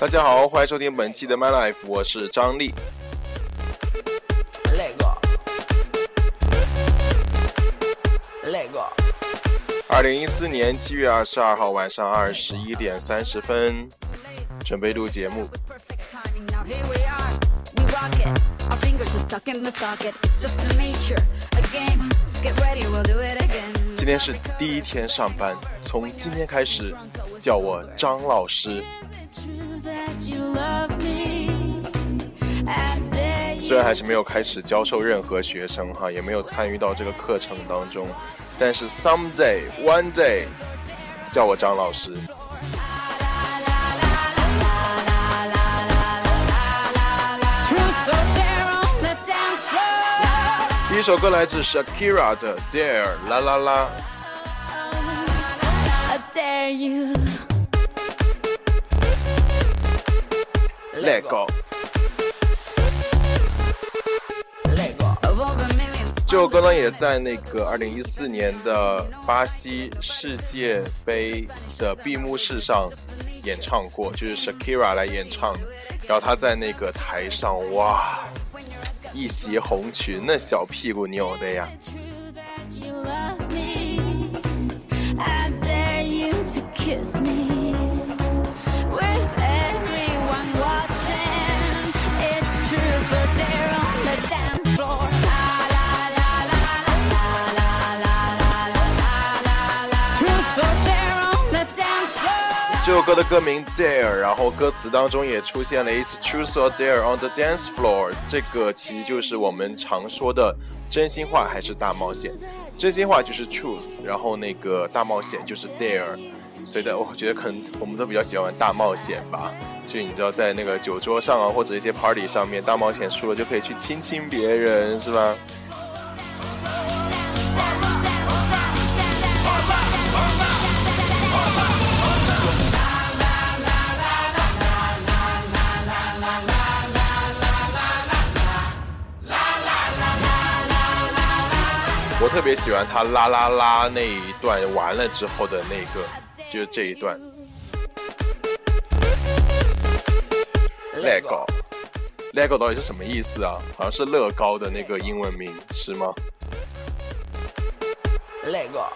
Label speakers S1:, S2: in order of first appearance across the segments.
S1: 大家好，欢迎收听本期的 My Life，我是张力。二零一四年七月二十二号晚上二十一点三十分，准备录节目。今天是第一天上班，从今天开始叫我张老师。虽然还是没有开始教授任何学生哈，也没有参与到这个课程当中，但是 someday one day 叫我张老师。第一首歌来自 Shakira 的 Dare 啦啦啦。Let go。这首歌呢，也在那个二零一四年的巴西世界杯的闭幕式上演唱过，就是 Shakira 来演唱。然后她在那个台上，哇，一袭红裙，那小屁股扭的呀。这首歌的歌名 Dare，然后歌词当中也出现了 It's truth or dare on the dance floor，这个其实就是我们常说的真心话还是大冒险。真心话就是 truth，然后那个大冒险就是 dare，所以的我觉得可能我们都比较喜欢玩大冒险吧。就你知道在那个酒桌上啊，或者一些 party 上面，大冒险输了就可以去亲亲别人，是吧？我特别喜欢他啦啦啦那一段完了之后的那个，就是这一段。Lego，Lego 到底是什么意思啊？好像是乐高的那个英文名，是吗？Lego，Lego。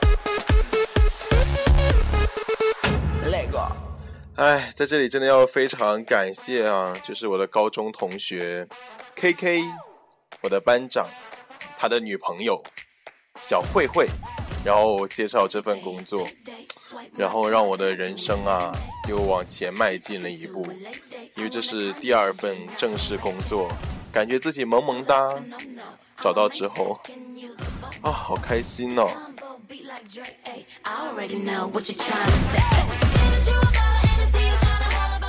S1: 哎，在这里真的要非常感谢啊，就是我的高中同学 KK，我的班长，他的女朋友。小慧慧，然后介绍这份工作，然后让我的人生啊又往前迈进了一步，因为这是第二份正式工作，感觉自己萌萌哒，找到之后啊好开心哦。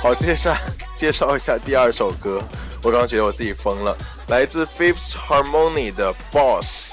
S1: 好，接下介绍一下第二首歌，我刚刚觉得我自己疯了，来自 Fifth Harmony 的 Boss。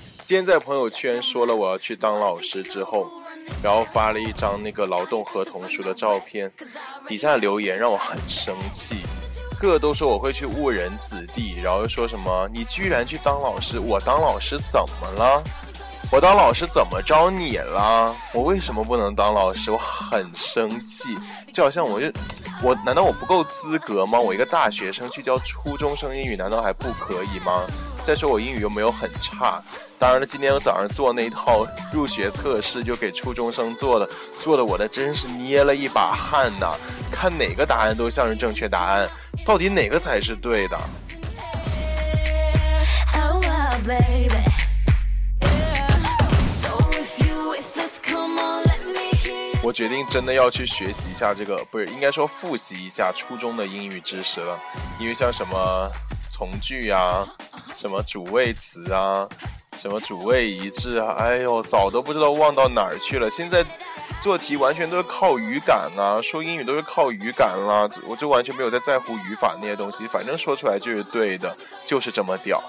S1: 今天在朋友圈说了我要去当老师之后，然后发了一张那个劳动合同书的照片，底下留言让我很生气，个个都说我会去误人子弟，然后又说什么你居然去当老师，我当老师怎么了？我当老师怎么着你了？我为什么不能当老师？我很生气，就好像我就我难道我不够资格吗？我一个大学生去教初中生英语难道还不可以吗？再说我英语又没有很差。当然了，今天我早上做那套入学测试，就给初中生做的，做的我的真是捏了一把汗呐！看哪个答案都像是正确答案，到底哪个才是对的？我决定真的要去学习一下这个，不是应该说复习一下初中的英语知识了，因为像什么。从句啊，什么主谓词啊，什么主谓一致啊，哎呦，早都不知道忘到哪儿去了。现在做题完全都是靠语感啊，说英语都是靠语感啦，我就完全没有在在乎语法那些东西，反正说出来就是对的，就是这么屌。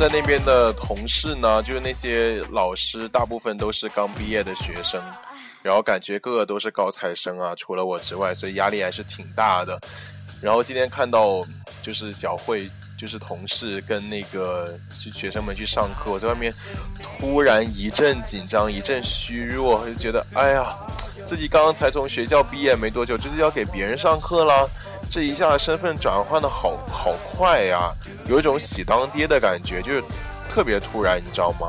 S1: 在那边的同事呢，就是那些老师，大部分都是刚毕业的学生，然后感觉个个都是高材生啊，除了我之外，所以压力还是挺大的。然后今天看到就是小慧，就是同事跟那个学生们去上课，我在外面突然一阵紧张，一阵虚弱，就觉得哎呀，自己刚刚才从学校毕业没多久，就是要给别人上课了。这一下身份转换的好好快呀，有一种喜当爹的感觉，就是特别突然，你知道吗？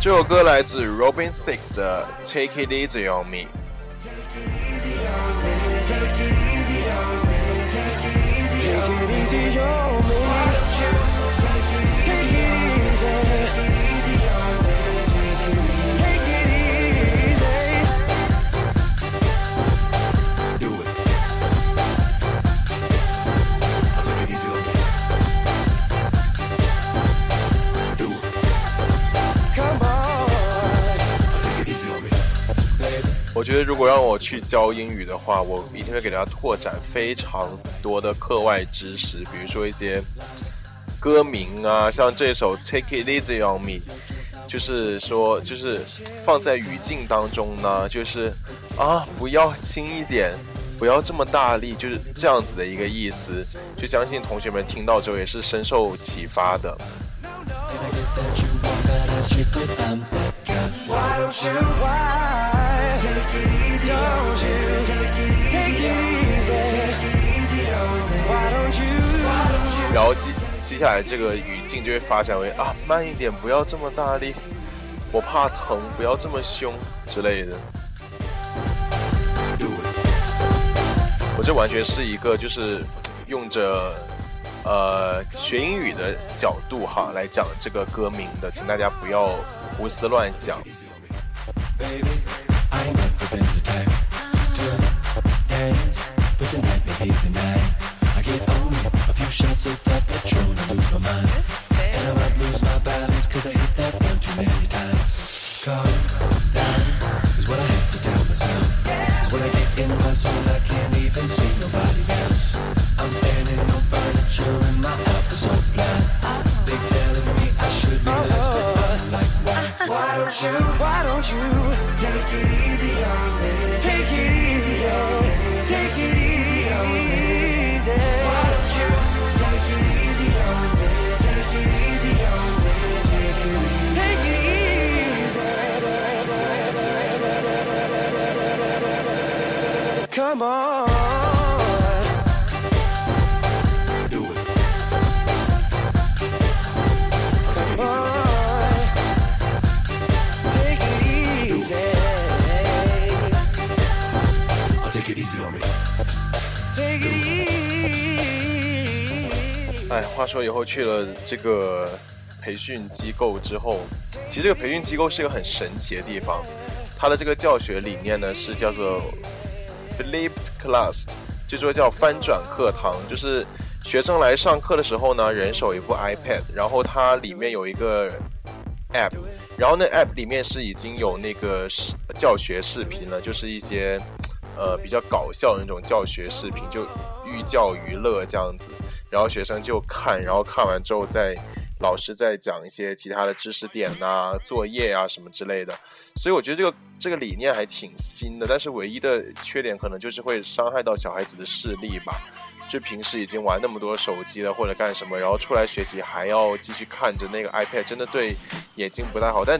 S1: 这首歌来自 Robin Thicke 的《Take It Easy on Me》。我觉得如果让我去教英语的话，我一定会给大家拓展非常多的课外知识，比如说一些歌名啊，像这首《Take It Easy on Me》，就是说，就是放在语境当中呢，就是啊，不要轻一点，不要这么大力，就是这样子的一个意思。就相信同学们听到之后也是深受启发的。然后接接下来这个语境就会发展为啊，慢一点，不要这么大力，我怕疼，不要这么凶之类的。我这完全是一个就是用着呃学英语的角度哈来讲这个歌名的，请大家不要胡思乱想。话说以后去了这个培训机构之后，其实这个培训机构是一个很神奇的地方。它的这个教学理念呢是叫做 Flipped Class，就说叫翻转课堂，就是学生来上课的时候呢，人手一部 iPad，然后它里面有一个 App，然后那 App 里面是已经有那个视教学视频了，就是一些。呃，比较搞笑的那种教学视频，就寓教于乐这样子，然后学生就看，然后看完之后再老师再讲一些其他的知识点呐、作业啊什么之类的。所以我觉得这个这个理念还挺新的，但是唯一的缺点可能就是会伤害到小孩子的视力吧。就平时已经玩那么多手机了或者干什么，然后出来学习还要继续看着那个 iPad，真的对眼睛不太好。但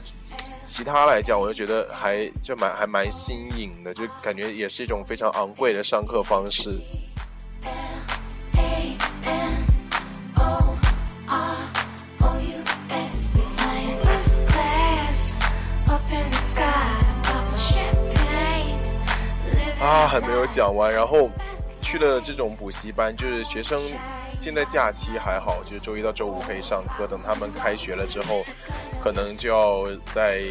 S1: 其他来讲，我就觉得还就蛮还蛮新颖的，就感觉也是一种非常昂贵的上课方式。没有讲完。然后去了这种补习班，就是学生现在假期还好，就是周一到周五可以上课。等他们开学了之后，可能就要在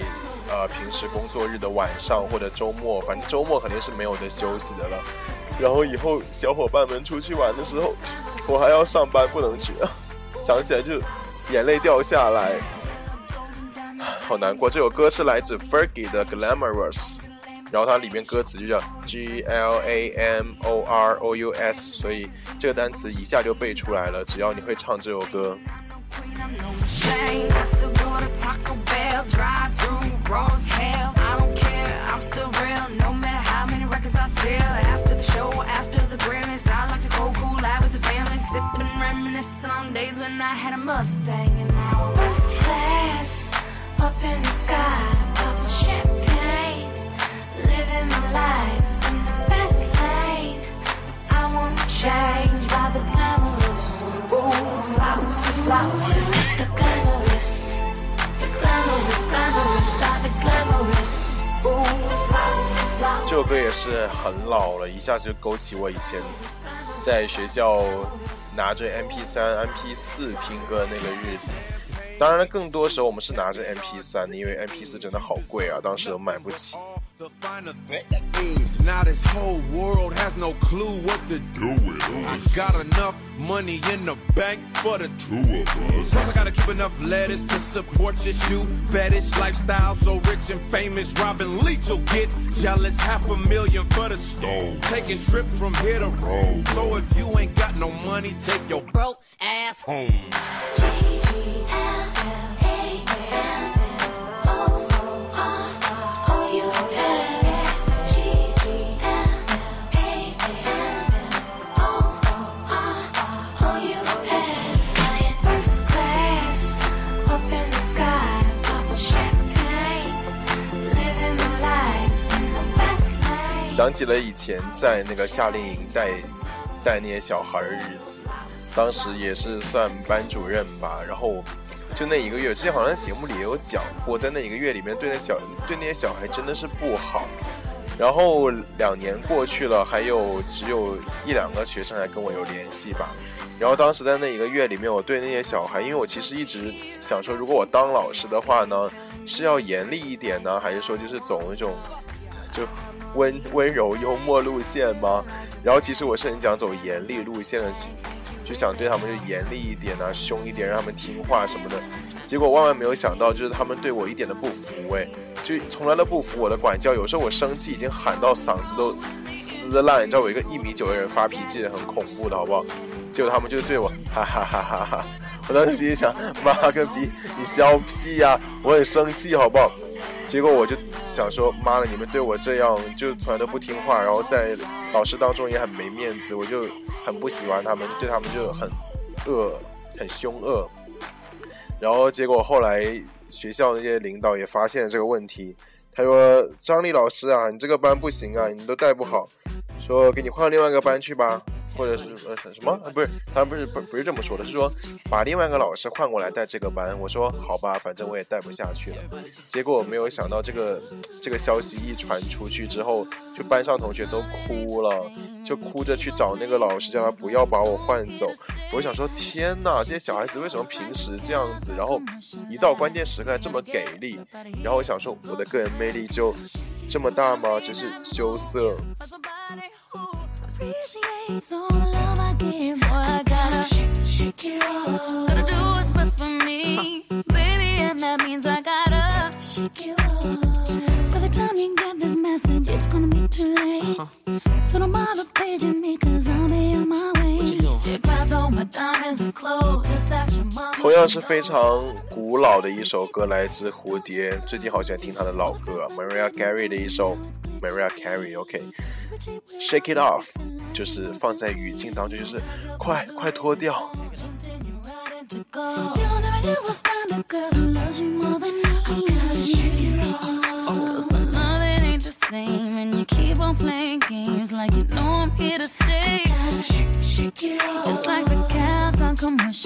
S1: 呃平时工作日的晚上或者周末，反正周末肯定是没有的休息的了。然后以后小伙伴们出去玩的时候，我还要上班，不能去，想起来就眼泪掉下来，好难过。这首歌是来自 Fergie 的 Glamorous。然后它里面歌词就叫 G L A M O R O U S，所以这个单词一下就背出来了。只要你会唱这首歌。这首歌也是很老了，一下子就勾起我以前在学校拿着 MP 三、MP 四听歌那个日子。当然了，更多时候我们是拿着 MP 三的，因为 MP 四真的好贵啊，当时都买不起。想起了以前在那个夏令营带带那些小孩的日子，当时也是算班主任吧，然后就那一个月，之前好像节目里也有讲过，在那一个月里面对那小对那些小孩真的是不好。然后两年过去了，还有只有一两个学生还跟我有联系吧。然后当时在那一个月里面，我对那些小孩，因为我其实一直想说，如果我当老师的话呢，是要严厉一点呢，还是说就是走那种就。温温柔幽默路线吗？然后其实我是很想走严厉路线的，就想对他们就严厉一点啊，凶一点，让他们听话什么的。结果万万没有想到，就是他们对我一点都不服，哎，就从来都不服我的管教。有时候我生气已经喊到嗓子都撕烂，你知道我一个一米九的人发脾气很恐怖的，好不好？结果他们就对我哈哈哈哈哈。我当时心想，妈个逼，你笑屁呀！我很生气，好不好？结果我就想说，妈的，你们对我这样，就从来都不听话，然后在老师当中也很没面子，我就很不喜欢他们，对他们就很恶，很凶恶。然后结果后来学校那些领导也发现了这个问题，他说：“张丽老师啊，你这个班不行啊，你都带不好，说给你换另外一个班去吧。”或者是呃什么？不是，他不是不不是这么说的，是说把另外一个老师换过来带这个班。我说好吧，反正我也带不下去了。结果没有想到这个这个消息一传出去之后，就班上同学都哭了，就哭着去找那个老师，叫他不要把我换走。我想说，天哪，这些小孩子为什么平时这样子，然后一到关键时刻这么给力？然后我想说，我的个人魅力就这么大吗？只是羞涩。Appreciates all the love I give. Boy, I gotta shake, shake it off. Gotta do what's best for me, baby, and that means I gotta shake it off. By the time you get this message, it's gonna be too late. Uh-huh. So don't bother paging me, cause I'll be on my way. 同样是非常古老的一首歌，来自蝴蝶。最近好喜欢听他的老歌，Maria Carey 的一首 Maria Carey，OK，Shake it off，就是放在语境当中，就是快快脱掉。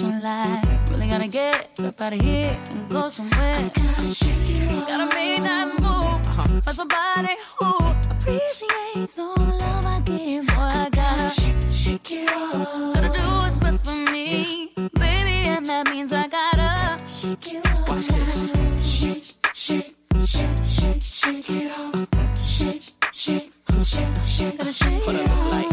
S1: flashing light. Really gotta get up out of here and go somewhere. Gotta shake it off. Gotta make that move. Uh-huh. Find somebody who appreciates all the love I give. Boy, I gotta shake, shake it off. Gotta do what's best for me, baby, and that means I gotta shake it off. Watch this. Shake, shake, shake, shake,
S2: shake it off. Shake, shake, shake, shake, shake, shake it off.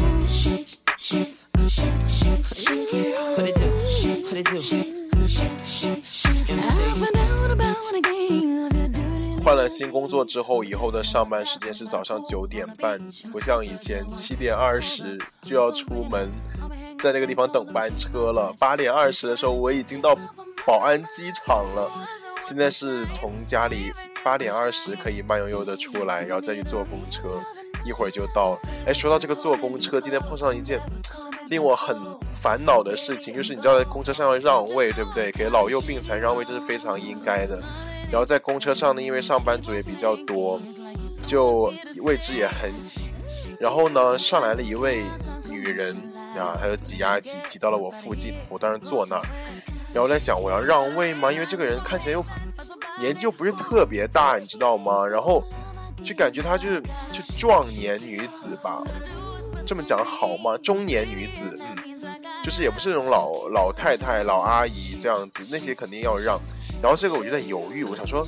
S1: 换了新工作之后，以后的上班时间是早上九点半，不像以前七点二十就要出门，在那个地方等班车了。八点二十的时候，我已经到宝安机场了。现在是从家里八点二十可以慢悠悠的出来，然后再去坐公车，一会儿就到。哎，说到这个坐公车，今天碰上一件令我很烦恼的事情，就是你知道在公车上要让位，对不对？给老幼病残让位，这是非常应该的。然后在公车上呢，因为上班族也比较多，就位置也很挤。然后呢，上来了一位女人啊，她就挤呀挤，挤到了我附近。我当时坐那儿，然后在想我要让位吗？因为这个人看起来又年纪又不是特别大，你知道吗？然后就感觉她就是就壮年女子吧，这么讲好吗？中年女子，嗯，就是也不是那种老老太太、老阿姨这样子，那些肯定要让。然后这个我就在犹豫，我想说，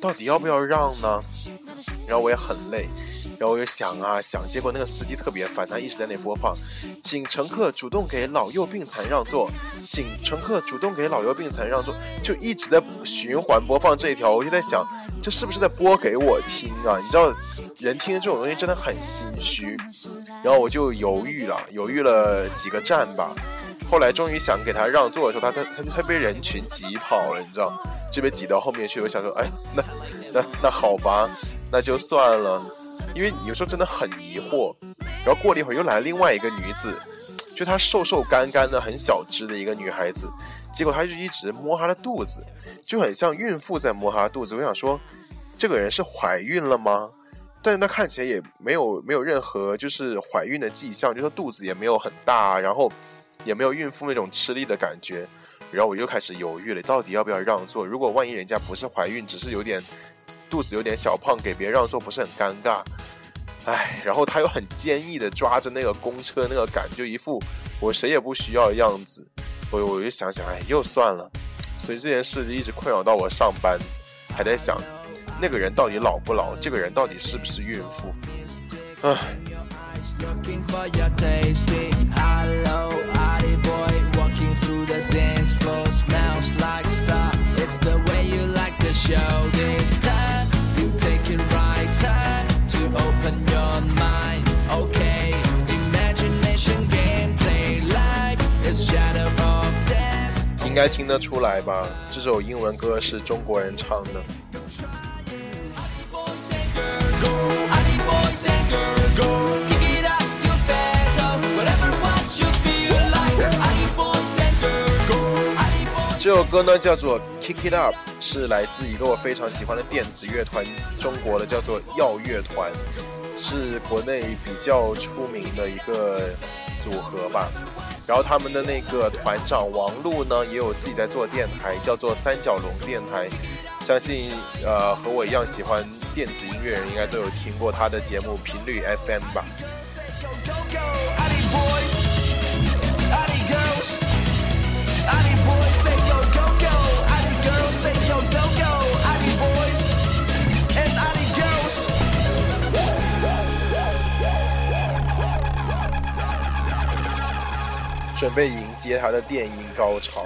S1: 到底要不要让呢？然后我也很累，然后我就想啊想，结果那个司机特别烦，他一直在那播放，请乘客主动给老幼病残让座，请乘客主动给老幼病残让座，就一直在循环播放这一条。我就在想，这是不是在播给我听啊？你知道，人听这种东西真的很心虚。然后我就犹豫了，犹豫了几个站吧。后来终于想给他让座的时候，他他他他被人群挤跑了，你知道，就被挤到后面去。我想说，哎，那那那好吧，那就算了，因为有时候真的很疑惑。然后过了一会儿，又来了另外一个女子，就她瘦瘦干干的、很小只的一个女孩子，结果她就一直摸她的肚子，就很像孕妇在摸她的肚子。我想说，这个人是怀孕了吗？但是她看起来也没有没有任何就是怀孕的迹象，就说肚子也没有很大，然后。也没有孕妇那种吃力的感觉，然后我又开始犹豫了，到底要不要让座？如果万一人家不是怀孕，只是有点肚子有点小胖，给别人让座不是很尴尬？唉，然后他又很坚毅的抓着那个公车那个杆，就一副我谁也不需要的样子。我我就想想，哎，又算了。所以这件事就一直困扰到我上班，还在想那个人到底老不老，这个人到底是不是孕妇？唉。应该听得出来吧？这首英文歌是中国人唱的。这首歌呢叫做《Kick It Up》，是来自一个我非常喜欢的电子乐团，中国的叫做耀乐团，是国内比较出名的一个组合吧。然后他们的那个团长王璐呢，也有自己在做电台，叫做三角龙电台。相信呃和我一样喜欢电子音乐人，应该都有听过他的节目频率 FM 吧。准备迎接他的电音高潮。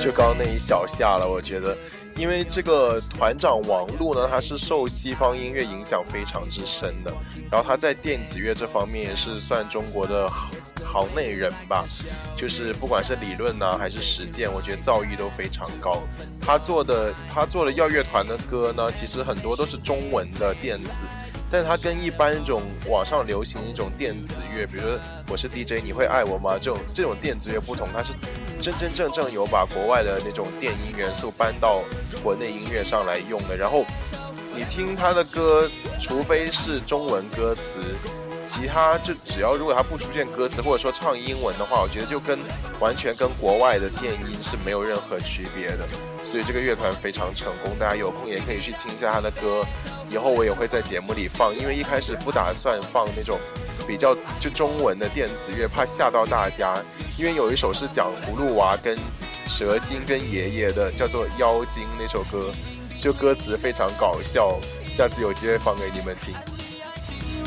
S1: 就刚那一小下了，我觉得，因为这个团长王璐呢，他是受西方音乐影响非常之深的，然后他在电子乐这方面也是算中国的行内人吧，就是不管是理论呢还是实践，我觉得造诣都非常高。他做的他做的耀乐团的歌呢，其实很多都是中文的电子。但它跟一般一种网上流行一种电子乐，比如说我是 DJ，你会爱我吗？这种这种电子乐不同，它是真真正正有把国外的那种电音元素搬到国内音乐上来用的。然后你听他的歌，除非是中文歌词，其他就只要如果他不出现歌词，或者说唱英文的话，我觉得就跟完全跟国外的电音是没有任何区别的。所以这个乐团非常成功，大家有空也可以去听一下他的歌。以后我也会在节目里放，因为一开始不打算放那种比较就中文的电子乐，怕吓到大家。因为有一首是讲葫芦娃跟蛇精跟爷爷的，叫做《妖精》那首歌，就歌词非常搞笑。下次有机会放给你们听。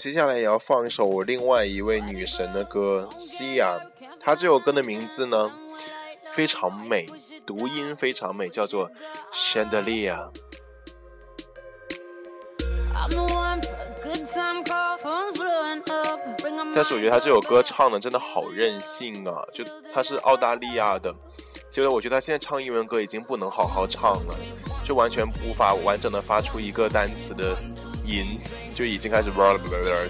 S1: 接下来也要放一首我另外一位女神的歌，Sia。她这首歌的名字呢非常美，读音非常美，叫做 Chandelier。但是我觉得她这首歌唱的真的好任性啊！就她是澳大利亚的，结果我觉得她现在唱英文歌已经不能好好唱了，就完全无法完整的发出一个单词的音。就已经开始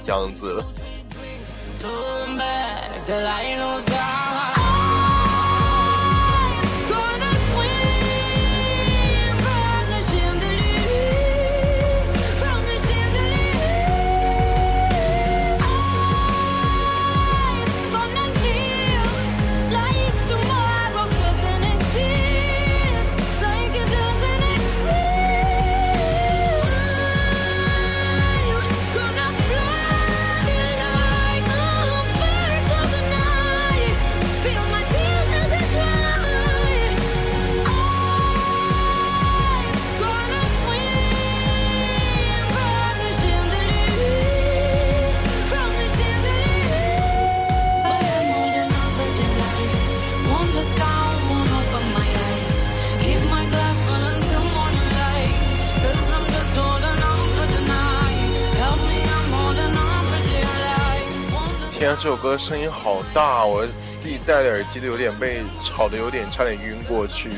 S1: 这样子了。这首歌声音好大，我自己戴的耳机都有点被吵得有点差点晕过去。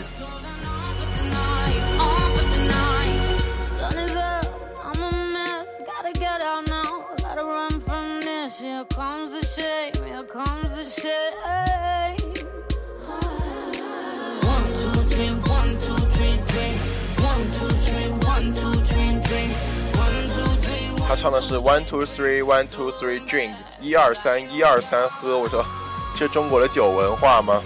S1: 他唱的是 One Two Three One Two Three Drink，一二三一二三喝。我说，这中国的酒文化吗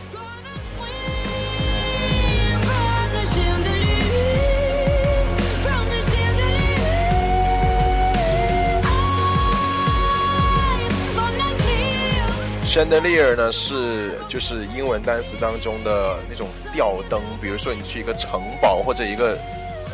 S1: ？Chandelier 呢是就是英文单词当中的那种吊灯，比如说你去一个城堡或者一个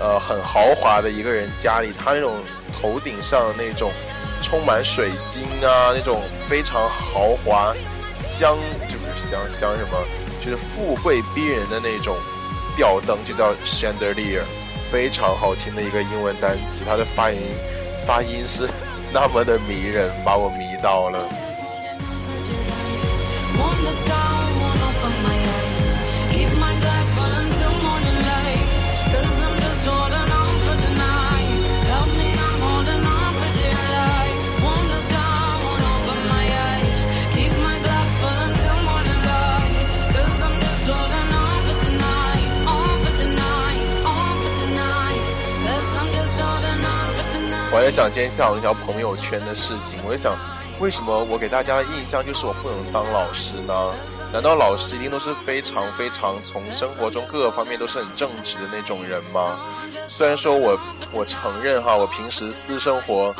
S1: 呃很豪华的一个人家里，他那种。头顶上那种充满水晶啊，那种非常豪华、香就是香香什么，就是富贵逼人的那种吊灯，就叫 chandelier，非常好听的一个英文单词，它的发音发音是那么的迷人，把我迷到了。我也想今天下午那条朋友圈的事情，我就想，为什么我给大家的印象就是我不能当老师呢？难道老师一定都是非常非常从生活中各个方面都是很正直的那种人吗？虽然说我我承认哈，我平时私生活，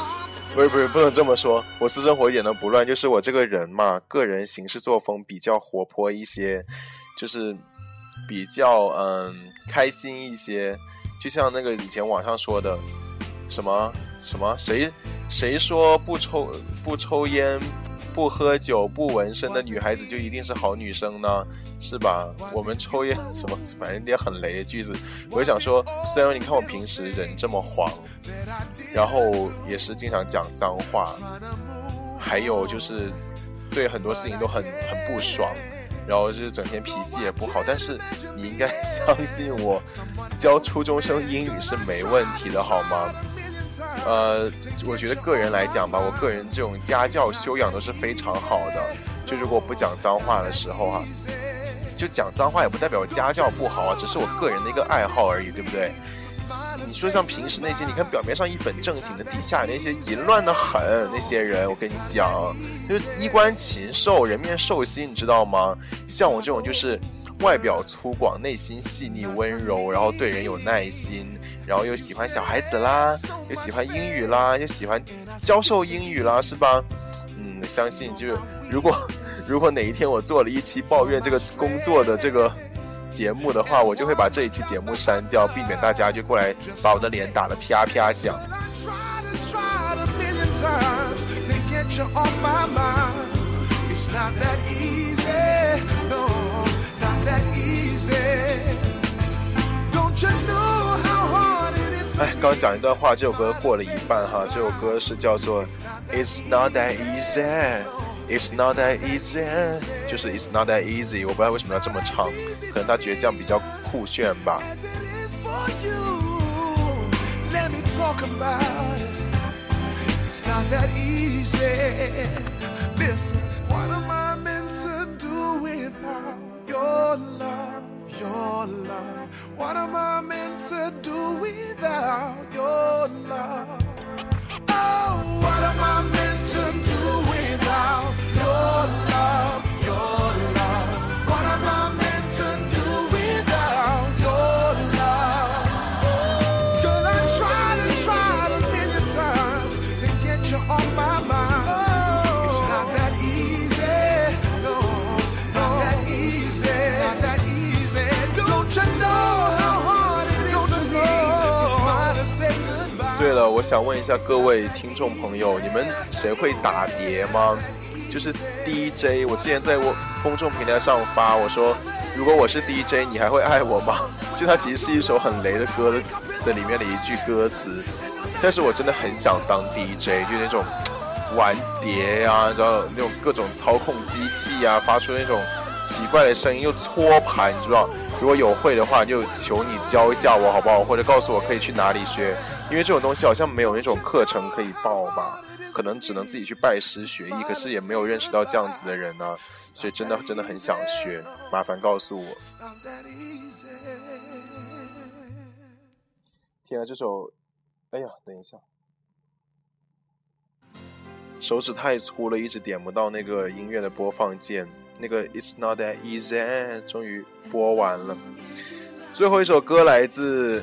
S1: 不是不是不能这么说，我私生活一点都不乱，就是我这个人嘛，个人行事作风比较活泼一些，就是比较嗯开心一些，就像那个以前网上说的什么。什么？谁谁说不抽不抽烟、不喝酒、不纹身的女孩子就一定是好女生呢？是吧？我们抽烟 什么，反正一点很雷的句子。我就想说，虽然你看我平时人这么黄，然后也是经常讲脏话，还有就是对很多事情都很很不爽，然后就是整天脾气也不好，但是你应该相信我，教初中生英语是没问题的，好吗？呃，我觉得个人来讲吧，我个人这种家教修养都是非常好的。就如果不讲脏话的时候哈，就讲脏话也不代表家教不好啊，只是我个人的一个爱好而已，对不对？你说像平时那些，你看表面上一本正经的，底下那些淫乱的很那些人，我跟你讲，就是衣冠禽兽，人面兽心，你知道吗？像我这种就是外表粗犷，内心细腻温柔，然后对人有耐心，然后又喜欢小孩子啦，又喜欢英语啦，又喜欢教授英语啦，是吧？嗯，相信就是如果如果哪一天我做了一期抱怨这个工作的这个。节目的话，我就会把这一期节目删掉，避免大家就过来把我的脸打得啪啪响。哎，刚讲一段话，这首歌过了一半哈，这首歌是叫做《It's Not That Easy》。It's not that easy，就是 It's not that easy。我不知道为什么要这么唱，可能他觉得这样比较酷炫吧。想问一下各位听众朋友，你们谁会打碟吗？就是 DJ，我之前在我公众平台上发，我说如果我是 DJ，你还会爱我吗？就它其实是一首很雷的歌的里面的一句歌词，但是我真的很想当 DJ，就那种玩碟呀，然后那种各种操控机器啊，发出那种奇怪的声音，又搓盘，你知道？如果有会的话，就求你教一下我好不好？或者告诉我可以去哪里学，因为这种东西好像没有那种课程可以报吧。可能只能自己去拜师学艺，可是也没有认识到这样子的人呢，所以真的真的很想学，麻烦告诉我。天啊，这首，哎呀，等一下，手指太粗了，一直点不到那个音乐的播放键。那个 It's not that easy，终于播完了。最后一首歌来自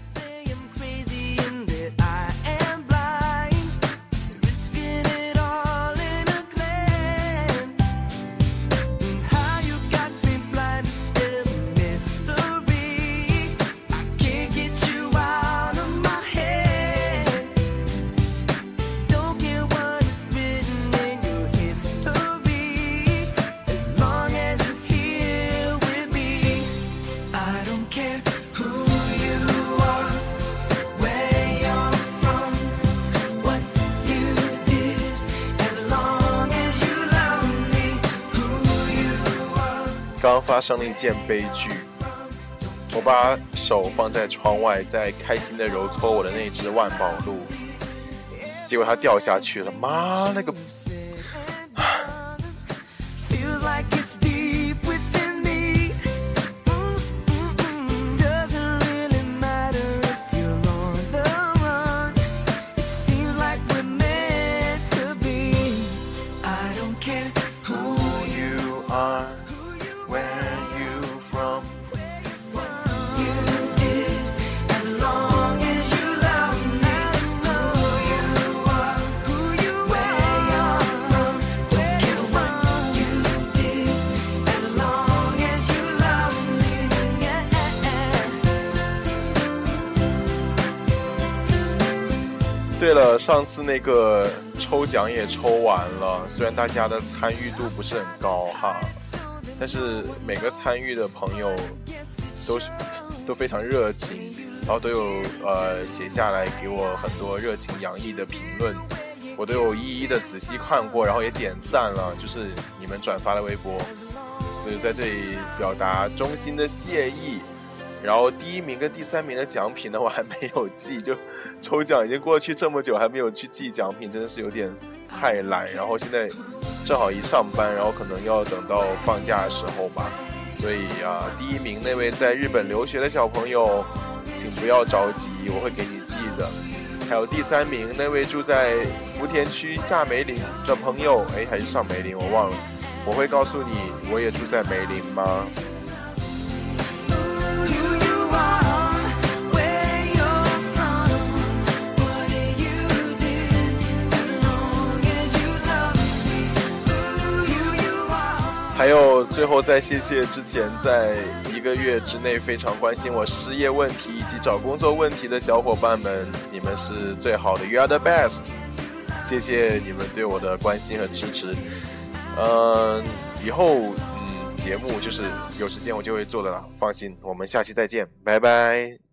S1: 生了一件悲剧，我把手放在窗外，在开心的揉搓我的那只万宝路，结果它掉下去了，妈了个！上次那个抽奖也抽完了，虽然大家的参与度不是很高哈，但是每个参与的朋友都是都非常热情，然后都有呃写下来给我很多热情洋溢的评论。我都有一一的仔细看过，然后也点赞了，就是你们转发的微博，所以在这里表达衷心的谢意。然后第一名跟第三名的奖品呢，我还没有寄，就抽奖已经过去这么久，还没有去寄奖品，真的是有点太懒。然后现在正好一上班，然后可能要等到放假的时候吧。所以啊，第一名那位在日本留学的小朋友，请不要着急，我会给你寄的。还有第三名那位住在福田区下梅林的朋友，哎，还是上梅林，我忘了，我会告诉你，我也住在梅林吗？还有最后再谢谢之前在一个月之内非常关心我失业问题以及找工作问题的小伙伴们，你们是最好的，You are the best，谢谢你们对我的关心和支持。嗯，以后嗯节目就是有时间我就会做的了，放心，我们下期再见，拜拜。